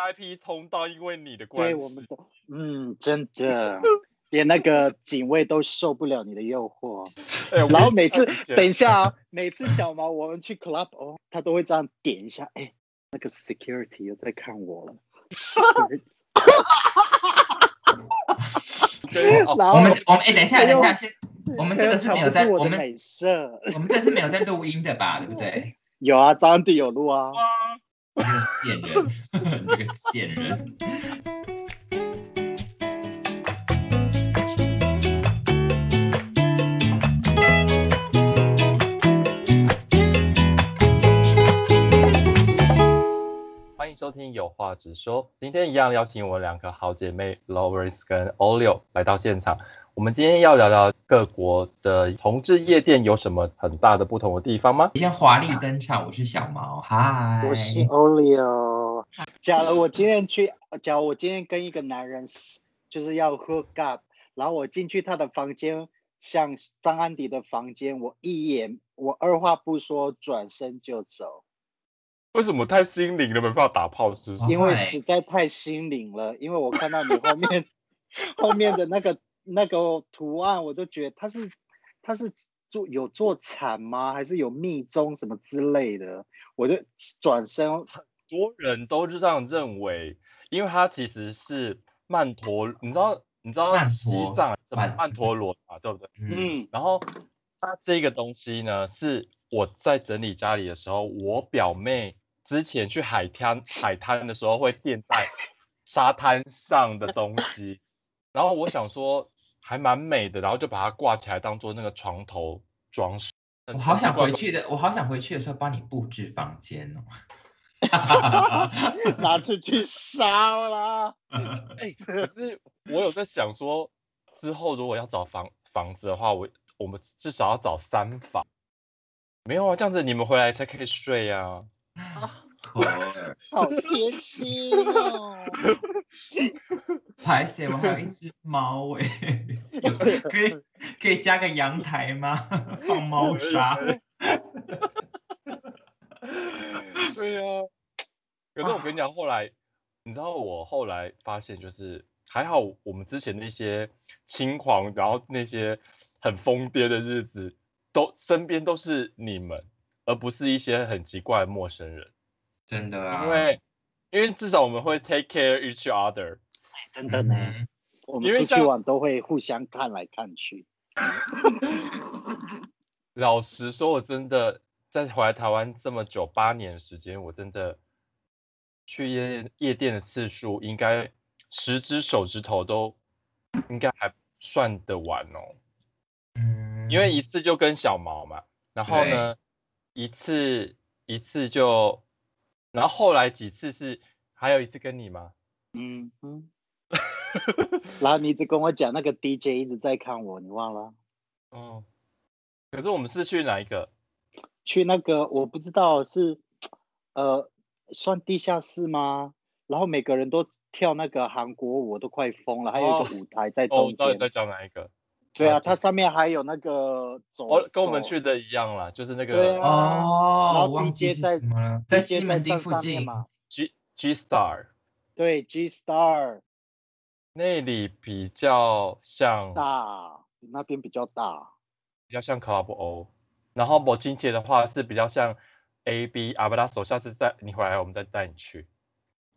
VIP 通道，因为你的关系。对，我们都，嗯，真的，连那个警卫都受不了你的诱惑。然后每次等一下啊，每次小毛我们去 club 哦，他都会这样点一下，哎，那个 security 又在看我了。security 跟哦然后我们我们哎，等一下，等一下，先，我们这个是没有在，我们我的美色。我们这是没有在录音的吧？对不对？有啊，张安迪有录啊。你这个贱人，你这个贱人。欢迎收听有话直说。今天一样邀请我两个好姐妹 Lawrence 跟 Olio 来到现场。我们今天要聊聊各国的同志夜店有什么很大的不同的地方吗？先华丽登场，我是小毛，嗨，我是 Olio。假如我今天去，假如我今天跟一个男人就是要 hook up，然后我进去他的房间，像张安迪的房间，我一眼我二话不说转身就走，为什么太心灵了，没办法打炮？是不是？因为对实在太心灵了。因为我看到你后面 后面的那个那个图案，我都觉得它是它是做有做产吗？还是有密宗什么之类的？我就转身很多人都是这样认为，因为它其实是曼陀，你知道你知道西藏什么曼曼陀罗嘛，对不对？嗯，嗯。然后它这个东西呢，是我在整理家里的时候，我表妹之前去海滩海滩的时候会垫在沙滩上的东西，然后我想说还蛮美的，然后就把它挂起来当做那个床头装饰。我好想回去的。我好想回去的时候帮你布置房间哦。拿出去烧啦！哎、可是我有在想说，之后如果要找房房子的话，我我们至少要找三房。没有啊，这样子你们回来才可以睡啊。好贴心哦！拍谁？我还有一只猫哎，有 可以可以加个阳台吗？放猫砂。对啊，可是我跟你讲，后来你知道我后来发现，就是还好我们之前那些轻狂，然后那些很疯癫的日子，都身边都是你们，而不是一些很奇怪的陌生人。真的啊，因为因为至少我们会 take care each other。真的呢，嗯我们出去因为像玩都会互相看来看去。老实说，我真的在回来台湾这么久八年的时间，我真的去夜夜店的次数，应该十只手指头都应该还算得完哦。嗯，因为一次就跟小毛嘛，然后呢，一次一次就，然后后来几次是还有一次跟你吗？嗯嗯。然后你一直跟我讲那个 DJ 一直在看我，你忘了？哦，可是我们是去哪一个？去那个我不知道是呃算地下室吗？然后每个人都跳那个韩国舞，我都快疯了。还有一个舞台在哦，我中间。知道你在讲哪一个。对啊，它上面还有那个走。哦，跟我们去的一样啦，就是那对个哦然哦，后我忘记 DJ 是在在西门町附近。嘛。G G Star 对，G Star 那里比较像大，那边比较大。比较像 Club O，然后某亲切的话是比较像 A B 阿布拉索，下次带你回来我们再带你去。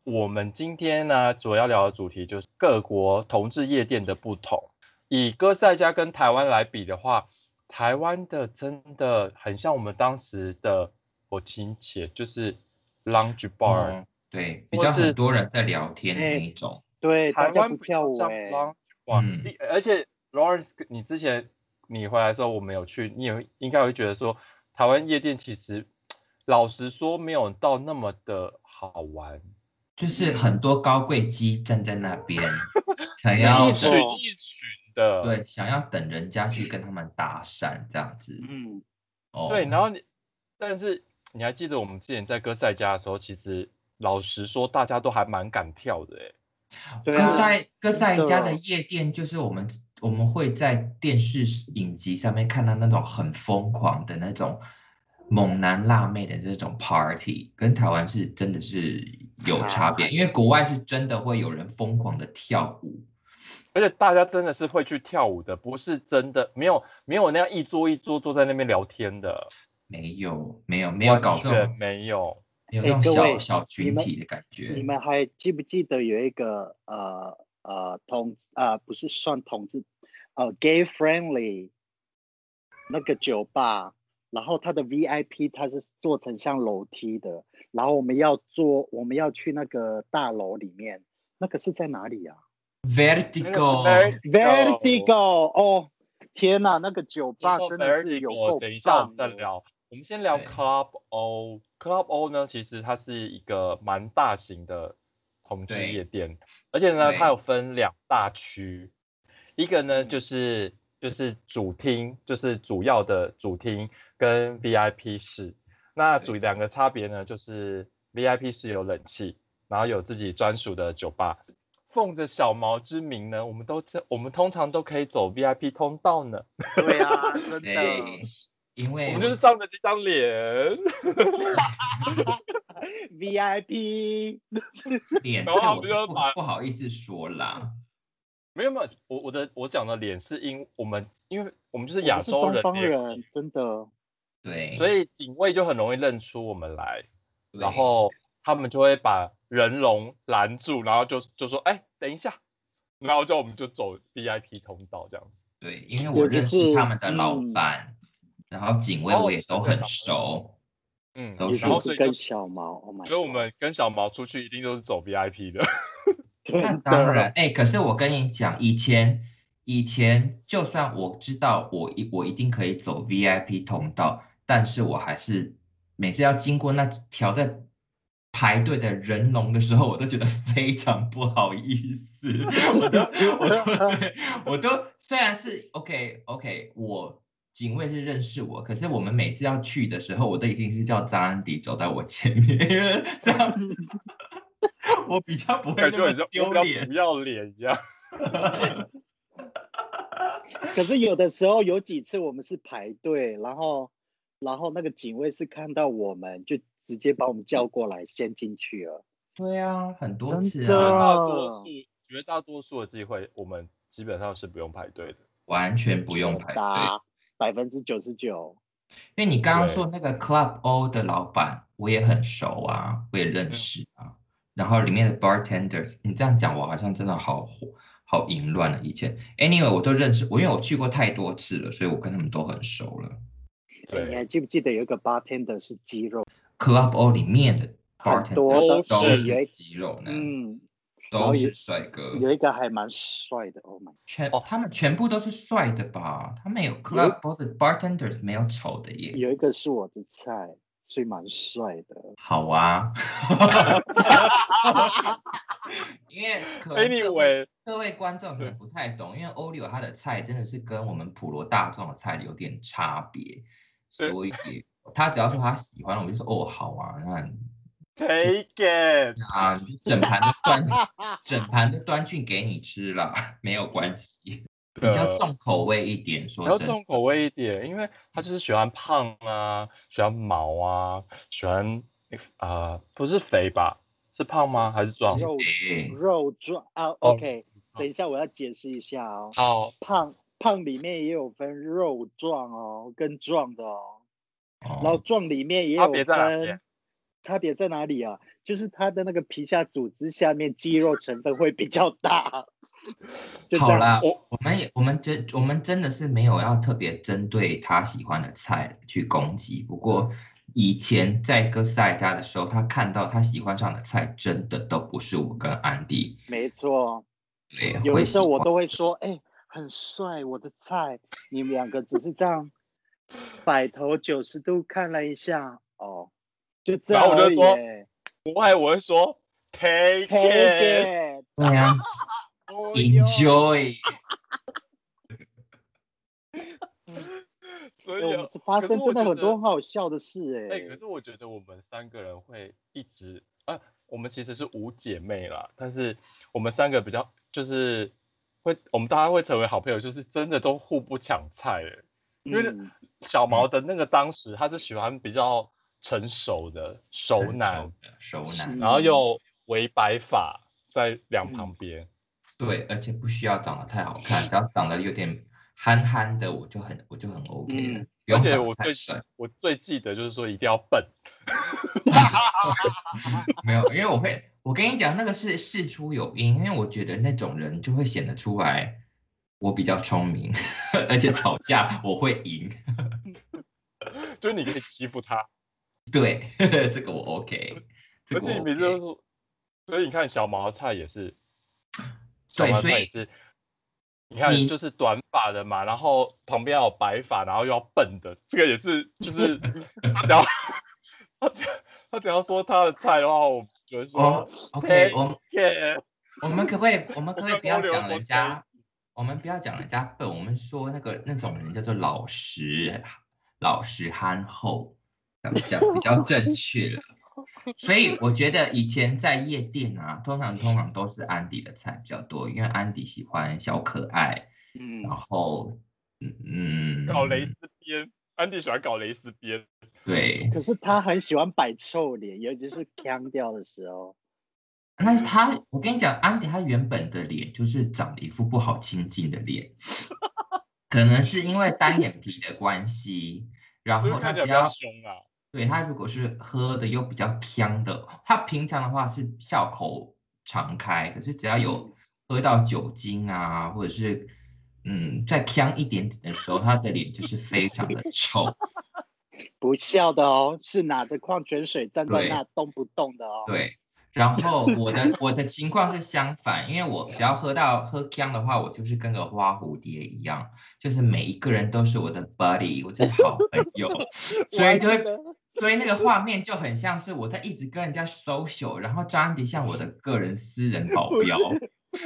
我们今天呢主要聊的主题就是各国同志夜店的不同。以哥塞加跟台湾来比的话，台湾的真的很像我们当时的我亲切，就是 lounge bar，、嗯，对，比较很多人在聊天那一种。对，台湾比较像跳舞哎、lounge bar，、嗯你而且 Lawrence，你之前你回来的时候我没有去，你也应该会觉得说，台湾夜店其实老实说没有到那么的好玩，就是很多高贵鸡站在那边，想要一群错一群的，对想要等人家去跟他们搭讪这样子。嗯，哦，对，然后你，但是你还记得我们之前在哥塞家的时候，其实老实说大家都还蛮敢跳的哎，啊，哥塞哥塞家的夜店，就是我们我们会在电视影集上面看到那种很疯狂的那种猛男辣妹的这种 party，跟台湾是真的是有差别，因为国外是真的会有人疯狂的跳舞，而且大家真的是会去跳舞的，不是真的没有没有那样一桌一桌坐在那边聊天的，没有没有没有搞错没有没有那种小小群体的感觉。你们还记不记得有一个呃呃同啊不是算同志呃 gay friendly 那个酒吧？然后它的 VIP 它是做成像楼梯的，然后我们要坐，我们要去那个大楼里面，那个是在哪里呀？Vertigo，Vertigo，哦，天哪，那个酒吧真的是有够等一下我们再聊，我们先聊 Club O。Club O 呢，其实它是一个蛮大型的同志夜店，而且呢，它有分两大区，一个呢就是。就是主厅，就是主要的主厅跟 VIP 室。那主两个差别呢，就是 VIP 室有冷气，然后有自己专属的酒吧。奉着小毛之名呢，我们都我们通常都可以走 VIP 通道呢。对啊，真的，因为我们就是仗着这张脸。VIP 脸，然后我就不不好意思说啦。没有没有，我我的我讲的脸是因我们，因为我们就是亚洲人，人真的，对，所以警卫就很容易认出我们来，然后他们就会把人龙拦住，然后就就说，哎，等一下，然后就我们就走 VIP 通道这样子。对，因为我认识他们的老板，然后警卫我也都很熟，嗯，然后跟小毛，所以我们跟小毛出去一定都是走 VIP 的。那当然，哎，可是我跟你讲，以前以前就算我知道我一我一定可以走 VIP 通道，但是我还是每次要经过那条在排队的人龙的时候，我都觉得非常不好意思。我都 我都我都虽然是 OK OK，我警卫是认识我，可是我们每次要去的时候，我都一定是叫张安迪走在我前面，这样。我比较不会那么丢脸，不要脸一样。可是有的时候有几次我们是排队，然后然后那个警卫是看到我们就直接把我们叫过来先进去了。对啊，很多次啊。绝大多数绝大多数的机会，我们基本上是不用排队的，完全不用排队，百分之九十九。因为你刚刚说那个 Club O 的老板，我也很熟啊，我也认识啊。然后里面的 bartenders，你这样讲我好像真的好好淫乱了。以前，anyway 我都认识，我因为我去过太多次了，所以我跟他们都很熟了。对，你还记不记得有一个 bartender 是肌肉？Club O 里面的 bartender 都是肌肉男，嗯，都是帅哥。有一个还蛮帅的，Oh my，全他们全部都是帅的吧？他们有 Club O 的 bartenders 没有丑的耶。有一个是我的菜。所以蛮帅的，好啊，因为可能各位各位观众可能不太懂，因为欧里欧他的菜真的是跟我们普罗大众的菜有点差别，所以他只要说他喜欢，我就说哦好啊，那 take it 啊，整盘的端 整盘的端去给你吃了，没有关系。比较重口味一点，说比较重口味一点，因为他就是喜欢胖啊，喜欢毛啊，喜欢啊，不是肥吧？是胖吗？还是壮？肉肉壮啊？OK，等一下我要解释一下哦。好，胖胖里面也有分肉壮哦，跟壮的哦。然后壮里面也有分。差别在哪里啊？就是它的那个皮下组织下面肌肉成分会比较大。好啦，我我们也我们真我们真的是没有要特别针对他喜欢的菜去攻击。不过以前在哥赛家的时候，他看到他喜欢上的菜，真的都不是我跟安迪。没错，对，有的时候我都会说，哎，很帅，我的菜。你们两个只是这样摆头九十度看了一下，哦。就这样，我就说不爱，我会说 take it，对呀，enjoy。所以发生真的很多好笑的事哎。哎，可是我觉得我们三个人会一直啊，我们其实是五姐妹啦，但是我们三个比较就是会，我们大家会成为好朋友，就是真的都互不抢菜哎。因为嗯小毛的那个当时他是喜欢比较成熟的熟男，熟男，然后又围白发在两旁边。对，而且不需要长得太好看，只要长得有点憨憨的，我就很我就很 OK 了，而且我最。我最记得就是说一定要笨，没有，因为我会，我跟你讲，那个是事出有因，因为我觉得那种人就会显得出来我比较聪明，而且吵架我会赢。就是你可以欺负他，对，这个我 OK，而且你每次都 OK。说，所以你看小毛菜也是，小对所以毛菜也是，你看就是短发的嘛，然后旁边有白发，然后又要笨的，这个也是，就是他只要他只要他只要说他的菜的话，我觉得说哦，OK，我们耶，我们可不可以，我们可不可以不要讲人家，我们不要讲人家笨，我们说那个那种人叫做老实、老实憨厚，这样讲比较正确了。所以我觉得以前在夜店啊，通常通常都是安迪的菜比较多，因为安迪喜欢小可爱，嗯然后嗯嗯，搞蕾丝边，安迪喜欢搞蕾丝边，对，可是他很喜欢摆臭脸，尤其是腔调的时候。但是他，我跟你讲，安迪他原本的脸就是长了一副不好亲近的脸，可能是因为单眼皮的关系，然后他比较只要凶啊。对他如果是喝的又比较呛的，他平常的话是笑口常开，可是只要有喝到酒精啊，或者是嗯再呛一点点的时候，他的脸就是非常的臭。不笑的哦，是拿着矿泉水站在那动不动的哦。，对，然后我的我的情况是相反，因为我只要喝到喝姜的话，我就是跟个花蝴蝶一样，就是每一个人都是我的 buddy，我就是好朋友，所以就会所以那个画面就很像是我在一直跟人家 social，然后张安迪像我的个人私人保镖，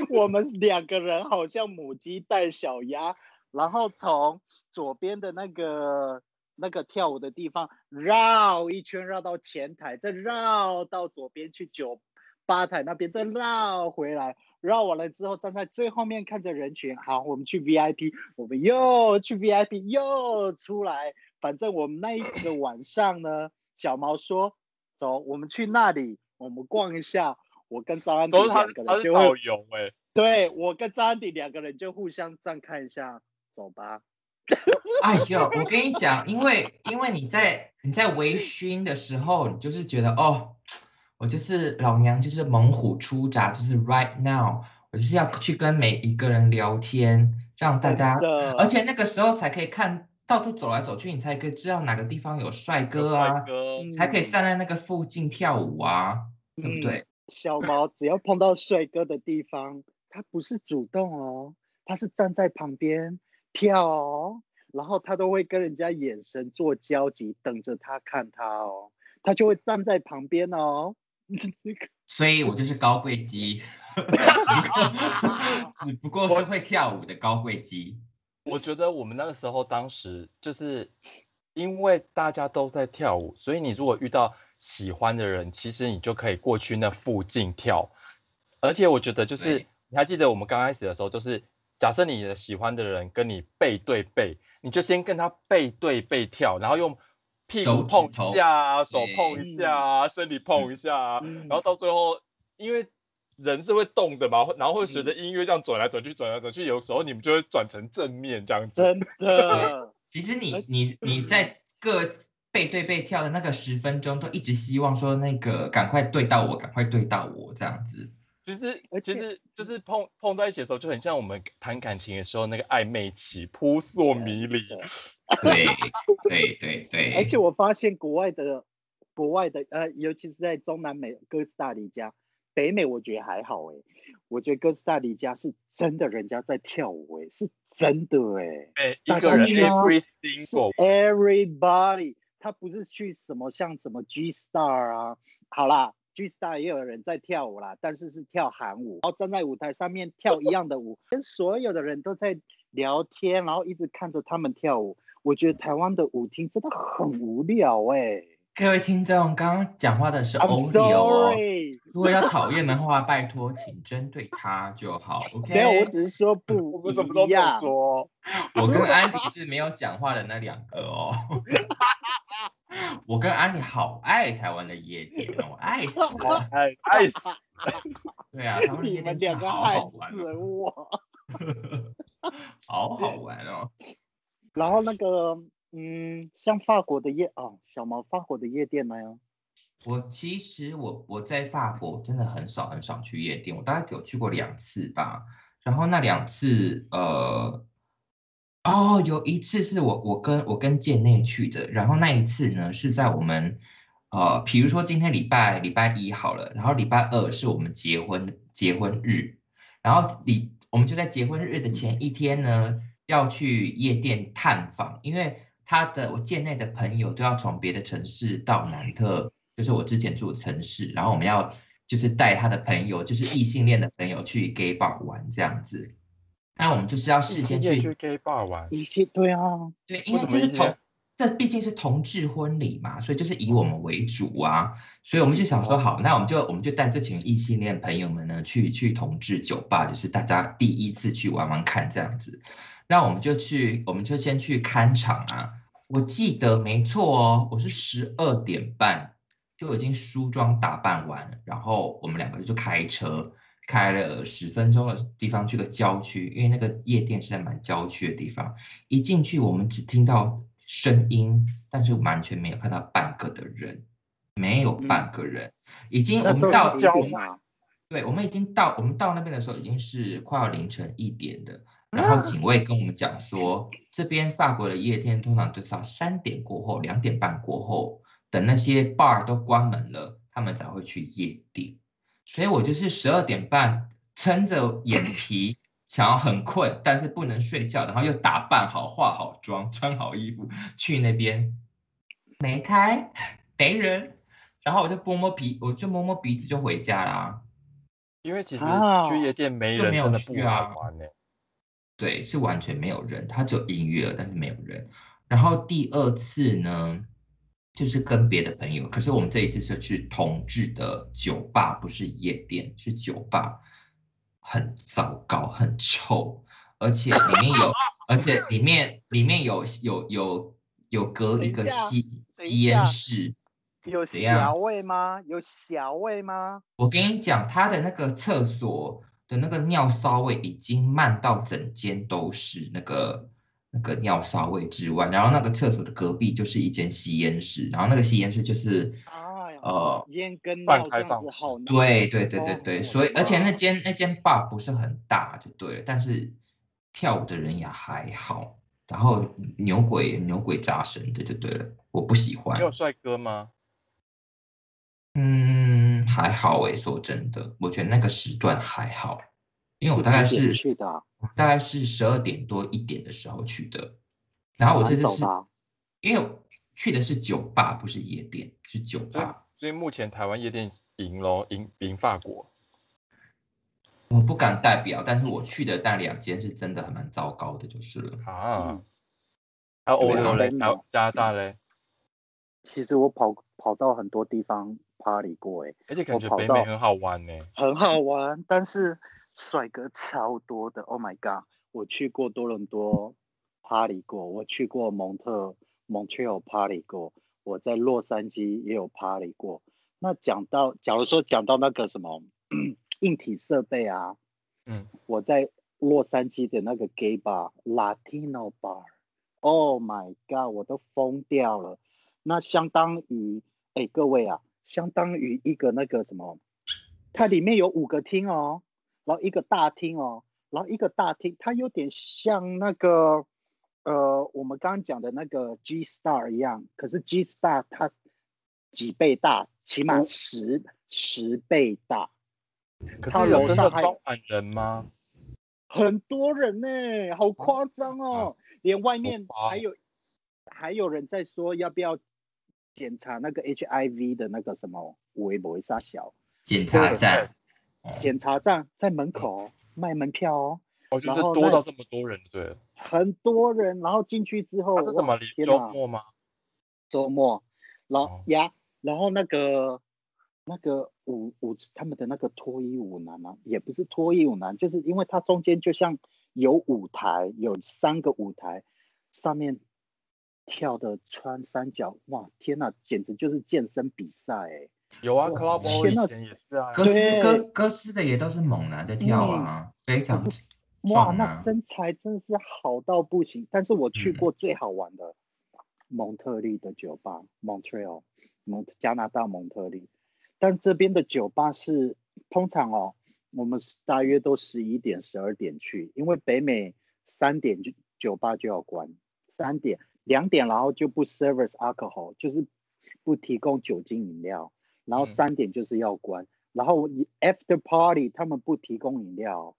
我们两个人好像母鸡带小鸭，然后从左边的那个那个跳舞的地方绕一圈，绕到前台，再绕到左边去酒吧台那边，再绕回来。绕完了之后，站在最后面看着人群。好，我们去 VIP，我们又去 VIP，又出来。反正我们那一个晚上呢，小毛说：“走，我们去那里，我们逛一下。”我跟张安迪两个人就会导游哎、对我跟张安迪两个人就互相这样看一下，走吧。哎呦，我跟你讲，因为因为你在你在微醺的时候，你就是觉得哦，我就是老娘就是猛虎出闸，就是 right now，我就是要去跟每一个人聊天，让大家，而且那个时候才可以看到处走来走去，你才可以知道哪个地方有帅哥啊，才可以站在那个附近跳舞啊，对不嗯对？小毛只要碰到帅哥的地方，他不是主动哦，他是站在旁边跳哦，然后他都会跟人家眼神做交集，等着他看他哦，他就会站在旁边哦。所以我就是高贵鸡，只不过只不过是会跳舞的高贵鸡。我觉得我们那个时候当时就是因为大家都在跳舞，所以你如果遇到喜欢的人，其实你就可以过去那附近跳。而且我觉得就是你还记得我们刚开始的时候，就是假设你的喜欢的人跟你背对背，你就先跟他背对背跳，然后用屁股碰头一下啊，手碰一下啊，身体碰一下然后到最后因为。人是会动的嘛，然后会随着嗯音乐这样转来转去，转来转去，有时候你们就会转成正面这样子。真的，其实你你你在各背对背跳的那个十分钟，都一直希望说那个赶快对到我，赶快对到我这样子。其实其实就是碰碰在一起的时候，就很像我们谈感情的时候那个暧昧期，扑朔迷离。对对对对，而且我发现国外的国外的呃，尤其是在中南美哥斯达黎加，北美我觉得还好哎，我觉得哥斯达黎加是真的人家在跳舞哎，是真的哎。哎，一大个人 every 是 single，everybody，他不是去什么像什么 G Star 啊，好啦，G Star 也有人在跳舞啦，但是是跳韩舞，然后站在舞台上面跳一样的舞，跟所有的人都在聊天，然后一直看着他们跳舞。我觉得台湾的舞厅真的很无聊哎、各位听众，刚刚讲话的是欧里哦。如果要讨厌的话，拜托请针对他就好。OK，没有，我只是说我不们怎么都这么一样。说？我跟安迪是没有讲话的那两个哦。我跟安迪好爱台湾的夜店哦，爱死了。哎哎，对啊，台湾的你夜们两个店真的好好玩哦，好好玩哦。然后那个，嗯，像法国的夜哦，小毛法国的夜店呢？我其实我我在法国真的很少很少去夜店，我大概有去过两次吧。然后那两次，呃，哦，有一次是我我跟我跟建内去的，然后那一次呢是在我们呃，比如说今天礼拜礼拜一好了，然后礼拜二是我们结婚结婚日，然后礼我们就在结婚日的前一天呢要去夜店探访，因为他的我界内的朋友都要从别的城市到南特，就是我之前住的城市，然后我们要就是带他的朋友，就是异性恋的朋友去 gay bar 玩这样子。那我们就是要事先去 gay bar 玩，一些对啊，对，因为这是同这毕竟是同志婚礼嘛，所以就是以我们为主啊，所以我们就想说，好，那我们就我们就带这群异性恋朋友们呢，去去同志酒吧，就是大家第一次去玩玩看这样子。那我们就去，我们就先去看场啊。我记得没错哦，我是十二点半就已经梳妆打扮完，然后我们两个就开车开了十分钟的地方去个郊区，因为那个夜店是在蛮郊区的地方。一进去，我们只听到声音，但是完全没有看到半个的人，没有半个人。已经我们到？对，我们已经到我们到那边的时候已经是快要凌晨一点了。然后警卫跟我们讲说，这边法国的夜店通常都是要三点过后、两点半过后，等那些 bar 都关门了，他们才会去夜店。所以我就是十二点半撑着眼皮，想要很困，但是不能睡觉，然后又打扮好、化好妆、穿好衣服去那边，没开，没人，然后我就摸摸鼻，我就摸摸鼻子就回家啦。因为其实啊去夜店没就没有人真的不去啊好玩呢。对，是完全没有人，它只有音乐，但是没有人。然后第二次呢，就是跟别的朋友，可是我们这一次是去同志的酒吧，不是夜店，是酒吧，很糟糕，很臭，而且里面有，而且里面里面有有有有隔一个吸吸烟室。有小味吗？有小味吗？我跟你讲，他的那个厕所的那个尿骚味已经漫到整间都是那个那个尿骚味之外，然后那个厕所的隔壁就是一间吸烟室，然后那个吸烟室就是呃，烟跟半开放。对对对对对，哦所以而且那哇间那间 bar 不是很大就对了，但是跳舞的人也还好，然后牛鬼牛鬼杂神的就对了，我不喜欢没。有帅哥吗？嗯，还好诶，说真的，我觉得那个时段还好，因为我大概是去的啊。大概是十二点多一点的时候去的，然后我这次是因为我去的是酒吧，不是夜店，是酒吧。所以目前台湾夜店赢咯，赢赢法国。我不敢代表，但是我去的那两间是真的还蛮糟糕的，就是了。啊。嗯，还有欧洲嘞，还有加拿大嘞，其实我跑跑到很多地方 party 过，哎，而且感觉北美很好玩呢。很好玩，但是帅哥超多的。Oh my god！我去过多伦多 party 过，我去过蒙特 Montreal party 过，我在洛杉矶也有 party 过。那讲到，假如说讲到那个什么硬体设备啊，嗯，我在洛杉矶的那个 gay bar Latino bar，Oh my god！我都疯掉了。那相当于，哎，各位啊，相当于一个那个什么，它里面有五个厅哦，然后一个大厅哦，然后一个大厅，它有点像那个，呃，我们刚刚讲的那个 G Star 一样，可是 G Star 它几倍大，起码十十倍大，它可是上还的装满人吗？很多人呢、好夸张哦，连外面还有还有人在说要不要检查那个 HIV 的那个什么微博啥小检查站，检查站在门口哦卖门票哦，哦，就然后那是多到这么多人，对。很多人，然后进去之后，是什么周末吗？周末，然哦后呀，然后那个那个舞舞他们的那个脱衣舞男啊，也不是脱衣舞男，就是因为它中间就像有舞台，有三个舞台，上面跳的穿三角，哇，天呐，简直就是健身比赛哎！有啊以前也是啊，哥斯哥哥斯的也都是猛男在跳啊，非常可是哇，那。身材真是好到不行。但是我去嗯过最好玩的蒙特利的酒吧，Montreal，蒙加拿大蒙特利。但这边的酒吧是通常哦，我们大约都十一点、十二点去，因为北美三点就酒吧就要关，三点、两点，然后就不 service alcohol，就是不提供酒精饮料，然后嗯。三点就是要关，然后你 after party 他们不提供饮料，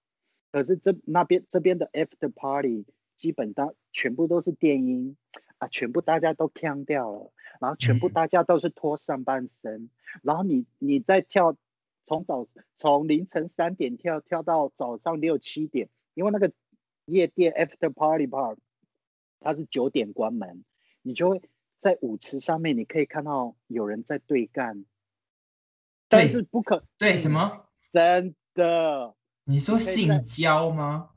可是这那边这边的 after party 基本上全部都是电音啊，全部大家都呛掉了，然后全部嗯。大家都是脱上半身，然后你你再跳，从早从凌晨三点跳跳到早上六七点，因为那个夜店 after party part 它是九点关门，你就会在舞池上面你可以看到有人在对干，但是不可对，嗯什么？真的。你说性交吗？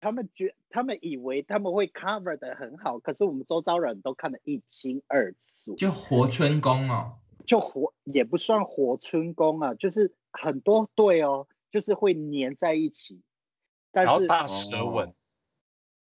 他们觉他们以为他们会 cover 的很好，可是我们周遭人都看得一清二楚，就活春宫哦。就活也不算活春宫啊，就是很多对哦，就是会粘在一起，但是然后大舌吻哦，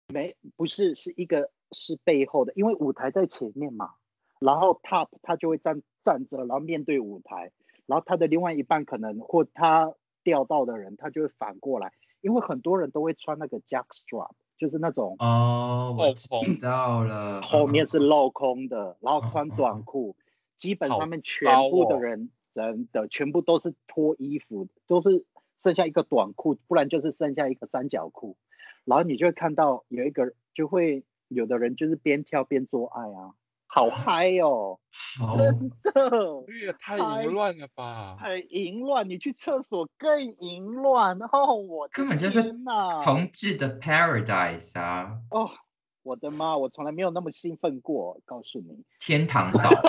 没不是是一个是背后的，因为舞台在前面嘛，然后 top 他就会站站着，然后面对舞台，然后他的另外一半可能或他钓到的人，他就会反过来，因为很多人都会穿那个 jackstrap，就是那种哦，我知后风道了。后面是嗯镂空的，然后嗯穿短裤，基本上面全部的人真的全部都是脱衣服，都是剩下一个短裤，不然就是剩下一个三角裤，然后你就会看到有一个就会有的人就是边跳边做爱啊，好嗨哦，真的这个也太太淫乱了吧！很淫乱，你去厕所更淫乱哦，我根本就是同志的 paradise 啊，哦，我的妈，我从来没有那么兴奋过，告诉你。天堂岛。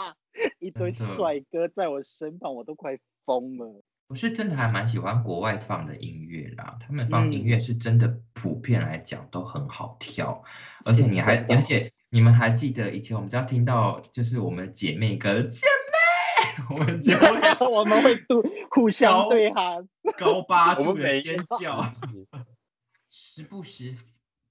一堆帅哥在我身旁，我都快疯了。我是真的还蛮喜欢国外放的音乐啦，他们放音嗯乐是真的普遍来讲都很好跳，而且你还而且你们还记得以前我们只要听到就是我们姐妹歌姐妹，我们就会 我们会互互相高对喊，高八 我度的尖叫，时时不时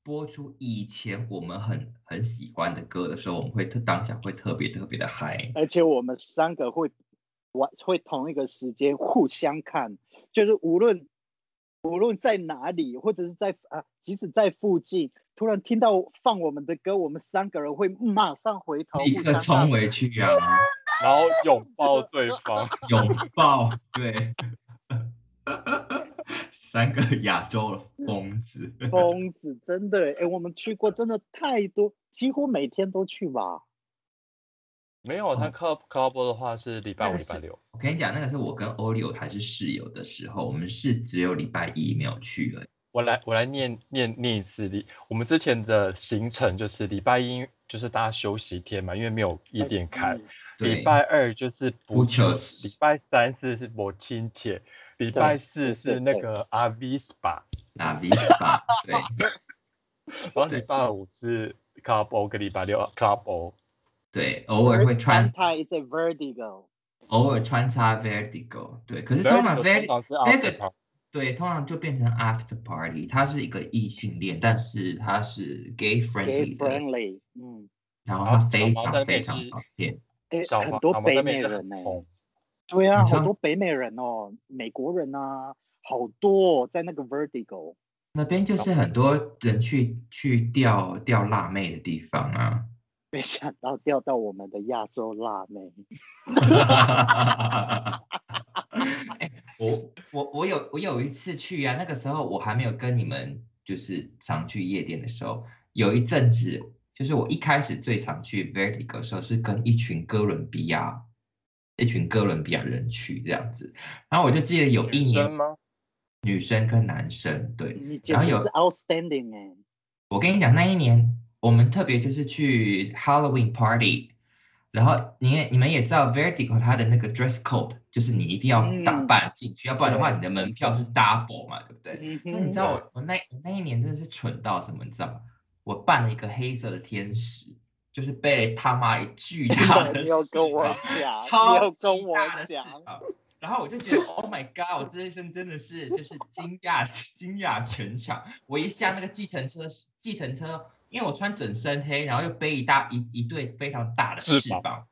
播出以前我们很很喜欢的歌的时候，我们会特当下会特别特别的嗨。而且我们三个会玩，会同一个时间互相看，就是无论无论在哪里，或者是在啊，即使在附近，突然听到放我们的歌，我们三个人会马上回头，立刻冲回去啊！然后拥抱对方，拥抱，对，三个亚洲的疯子。疯子，真的，哎，我们去过真的太多，几乎每天都去吧。没有他哦 club club 的话是礼拜五、礼拜六。我跟你讲，那个是我跟欧利欧还是室友的时候，我们是只有礼拜一没有去而已。我来我来念念念一次礼，我们之前的行程就是礼拜一就是大家休息天嘛，因为没有夜店开。礼拜二就是不 Butchers 礼拜三是是我亲切，礼拜四是那个阿 V SPA，阿 v i s p a 对，然后礼拜五是 Club O 跟礼拜六 Club O。对，偶尔会穿，Anti is a vertigo。偶尔穿插 Vertigo，对，可是通常 Vertigo 对，通常就变成 After Party，它是一个异性恋，但是它是 gay gay friendly 的，friendly，嗯，然后然后它非常非常是方便。哎，很多北美人呢、对啊，好多北美人哦，美国人啊，好多、哦、在那个 Vertigo。那边就是很多人去去钓钓辣妹的地方啊。没想到掉到我们的亚洲辣妹，哎我我我有我有一次去啊，那个时候我还没有跟你们就是常去夜店的时候，有一阵子就是我一开始最常去 Vertigo 的时候是跟一群哥伦比亚一群哥伦比亚人去这样子，然后我就记得有一年女生吗？女生跟男生对，然后有 outstanding 哎、我跟你讲，那一年我们特别就是去 Halloween party，然后你也你们也知道 Vertical 它的那个 dress code 就是你一定要打嗯扮进去，要不然的话你的门票是 double 嘛，对不对？嗯所以你知道我我那我那一年真的是蠢到什么，你知道吗？我扮了一个黑色的天使，就是被他妈一巨 大的你要跟我膀讲，你超有跟我讲，然后我就觉得，Oh my God！我这一生真的是就是惊讶惊讶全场。我一下那个计程车，计程车，因为我穿整身黑，然后又背一大一一对非常大的翅膀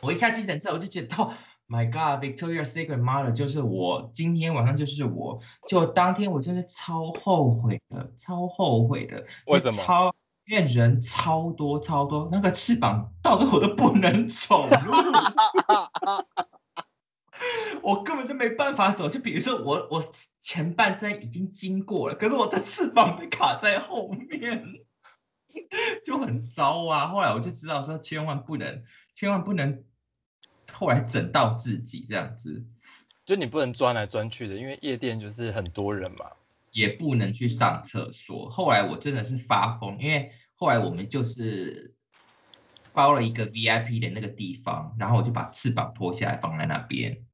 我一下计程车，我就觉得哦 My God，Victoria Secret Model 就是我，今天晚上就是我。就当天我真的超后悔的，超后悔的。为什么超因为人超多超多，那个翅膀到最后我都不能走路。我根本就没办法走，就比如说我我前半身已经经过了，可是我的翅膀被卡在后面，就很糟啊。后来我就知道说，千万不能，千万不能，后来整到自己这样子，就你不能钻来钻去的，因为夜店就是很多人嘛。也不能去上厕所。后来我真的是发疯，因为后来我们就是包了一个 VIP 的那个地方，然后我就把翅膀脱下来放在那边，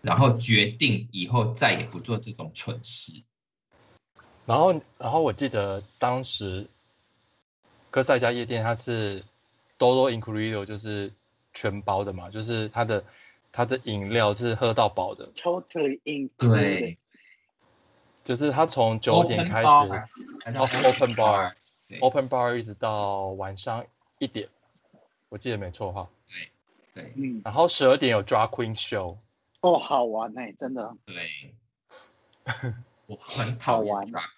然后决定以后再也不做这种蠢事。然后，然后我记得当时科赛家夜店它是 Dodo Incluido，就是全包的嘛，就是它的它的饮料是喝到饱的，totally included。对。就是它从九点开始哦 open Bar，Open bar 一直到晚上一点，我记得没错哈。对。对。嗯，然后十二点有 Drag Queen Show，哦，好玩哎、真的。对，我很讨厌好玩。Drag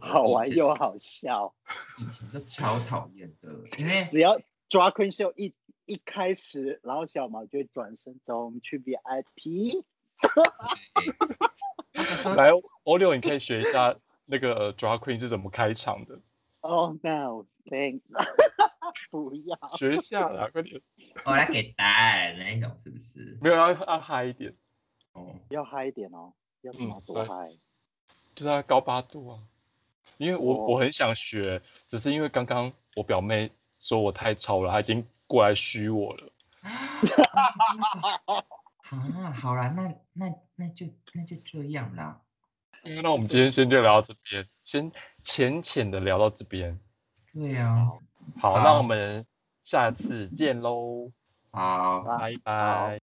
好玩又好笑。以前就超讨厌的，因为只要 drag queen show 一一开始，然后小毛就会转身走，我们去 VIP。来欧六，你可以学一下那个呃 Drag Queen 是怎么开场的，Oh no, thanks。不要。学一下啦，快点，我来给答案那一种是不是？没有要要嗨一点，哦，要嗨一点哦，要什么多嗨？就是要高八度啊。因为我、哦我很想学，只是因为刚刚我表妹说我太吵了，她已经过来虚我了。啊，好啦，那那那就那就这样啦。那我们今天先就聊到这边，先浅浅的聊到这边。对呀、好，好那我们下次见喽，好。拜拜。